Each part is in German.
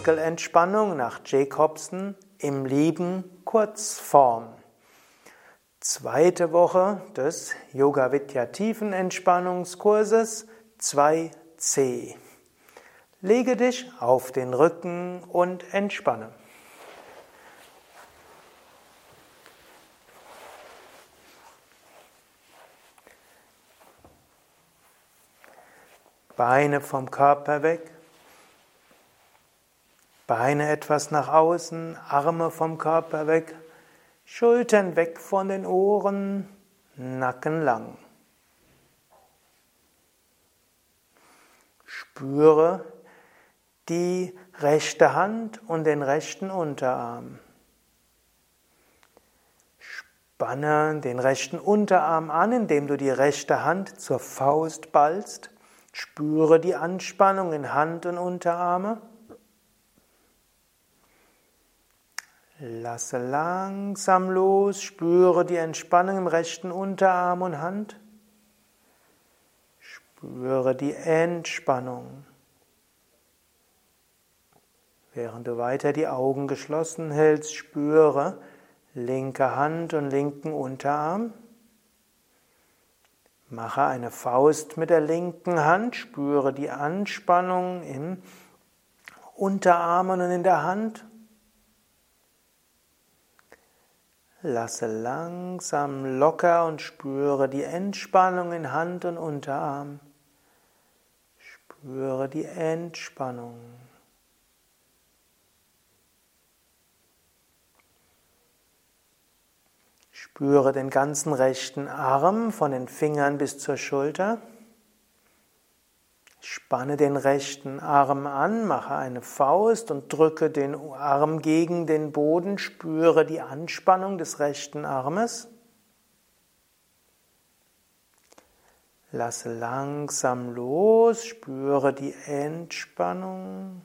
Muskelentspannung nach Jacobsen im Lieben Kurzform. Zweite Woche des Yoga Vidya Tiefenentspannungskurses 2c. Lege dich auf den Rücken und entspanne. Beine vom Körper weg. Beine etwas nach außen, Arme vom Körper weg, Schultern weg von den Ohren, Nacken lang. Spüre die rechte Hand und den rechten Unterarm. Spanne den rechten Unterarm an, indem du die rechte Hand zur Faust ballst. Spüre die Anspannung in Hand und Unterarme. Lasse langsam los, spüre die Entspannung im rechten Unterarm und Hand. Spüre die Entspannung. Während du weiter die Augen geschlossen hältst, spüre linke Hand und linken Unterarm. Mache eine Faust mit der linken Hand, spüre die Anspannung im Unterarm und in der Hand. Lasse langsam locker und spüre die Entspannung in Hand und Unterarm. Spüre die Entspannung. Spüre den ganzen rechten Arm von den Fingern bis zur Schulter. Spanne den rechten Arm an, mache eine Faust und drücke den Arm gegen den Boden, spüre die Anspannung des rechten Armes. Lasse langsam los, spüre die Entspannung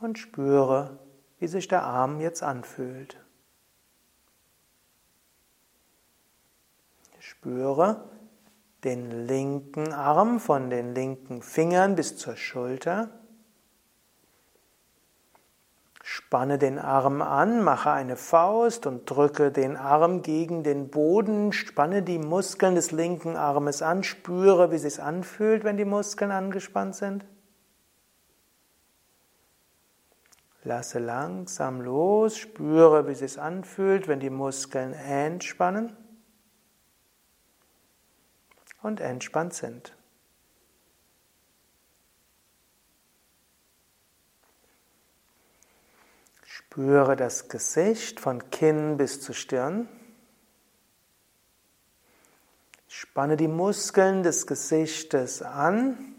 und spüre, wie sich der Arm jetzt anfühlt. Spüre, den linken Arm von den linken Fingern bis zur Schulter. Spanne den Arm an, mache eine Faust und drücke den Arm gegen den Boden, spanne die Muskeln des linken Armes an, spüre, wie es sich anfühlt, wenn die Muskeln angespannt sind. Lasse langsam los, spüre, wie es sich anfühlt, wenn die Muskeln entspannen und entspannt sind. Spüre das Gesicht von Kinn bis zu Stirn. Spanne die Muskeln des Gesichtes an,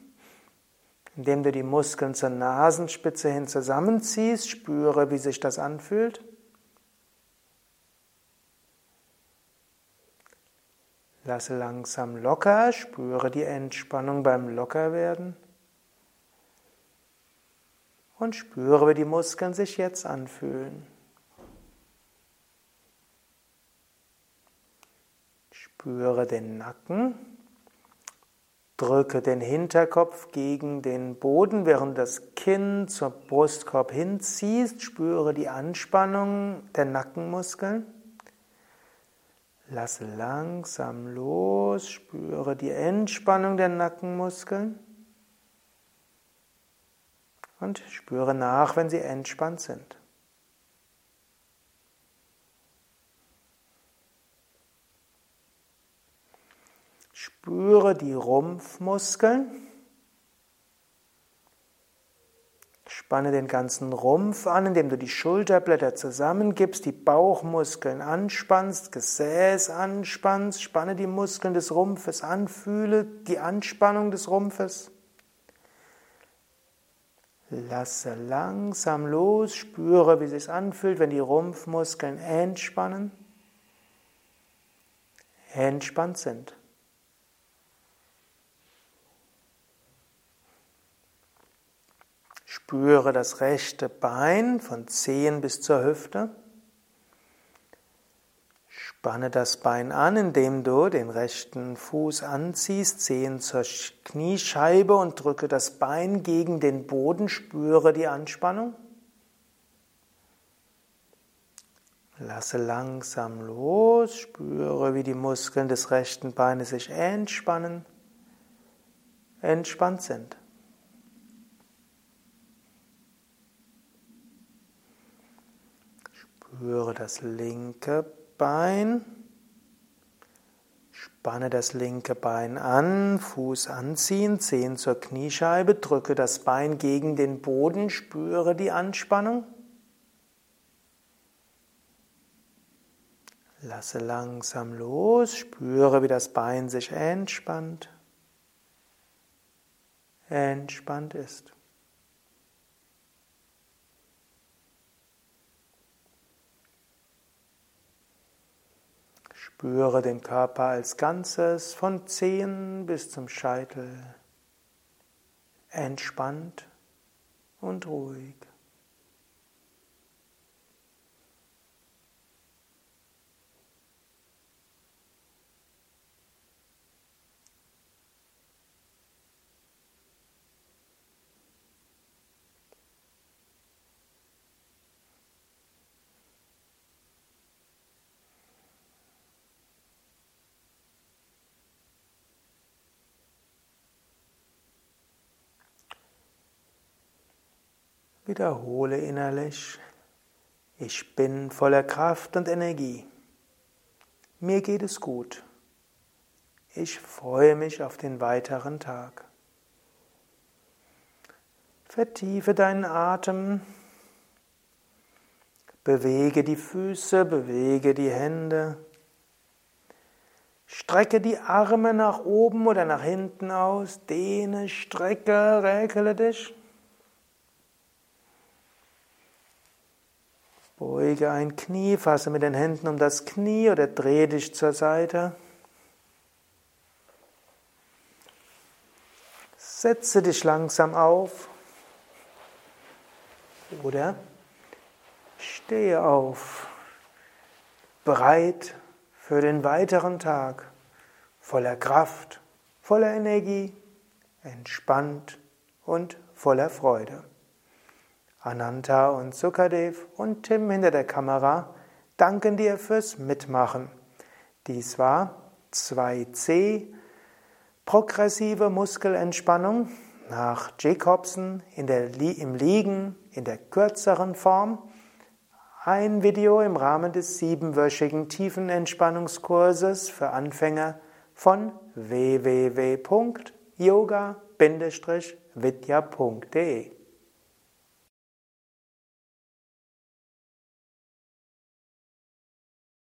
indem du die Muskeln zur Nasenspitze hin zusammenziehst. Spüre, wie sich das anfühlt. Lasse langsam locker, spüre die Entspannung beim Lockerwerden und spüre, wie die Muskeln sich jetzt anfühlen. Spüre den Nacken, drücke den Hinterkopf gegen den Boden, während das Kinn zum Brustkorb hinziehst, spüre die Anspannung der Nackenmuskeln. Lasse langsam los, spüre die Entspannung der Nackenmuskeln und spüre nach, wenn sie entspannt sind. Spüre die Rumpfmuskeln. Spanne den ganzen Rumpf an, indem du die Schulterblätter zusammengibst, die Bauchmuskeln anspannst, Gesäß anspannst, spanne die Muskeln des Rumpfes an, fühle die Anspannung des Rumpfes. Lasse langsam los, spüre, wie es sich anfühlt, wenn die Rumpfmuskeln entspannen, entspannt sind. Spüre das rechte Bein von Zehen bis zur Hüfte. Spanne das Bein an, indem du den rechten Fuß anziehst, Zehen zur Kniescheibe und drücke das Bein gegen den Boden, spüre die Anspannung. Lasse langsam los, spüre, wie die Muskeln des rechten Beines sich entspannen, entspannt sind. Spüre das linke Bein. Spanne das linke Bein an, Fuß anziehen, Zehen zur Kniescheibe, drücke das Bein gegen den Boden, spüre die Anspannung. Lasse langsam los, spüre, wie das Bein sich entspannt, entspannt ist. Spüre den Körper als Ganzes von Zehen bis zum Scheitel. Entspannt und ruhig. Wiederhole innerlich, ich bin voller Kraft und Energie. Mir geht es gut. Ich freue mich auf den weiteren Tag. Vertiefe deinen Atem. Bewege die Füße, bewege die Hände. Strecke die Arme nach oben oder nach hinten aus. Dehne, strecke, räkele dich. Beuge ein Knie, fasse mit den Händen um das Knie oder dreh dich zur Seite. Setze dich langsam auf oder stehe auf, bereit für den weiteren Tag, voller Kraft, voller Energie, entspannt und voller Freude. Ananta und Sukadev und Tim hinter der Kamera danken dir fürs Mitmachen. Dies war 2c progressive Muskelentspannung nach Jacobsen in der, im Liegen in der kürzeren Form. Ein Video im Rahmen des siebenwöchigen Tiefenentspannungskurses für Anfänger von www.yoga-vidya.de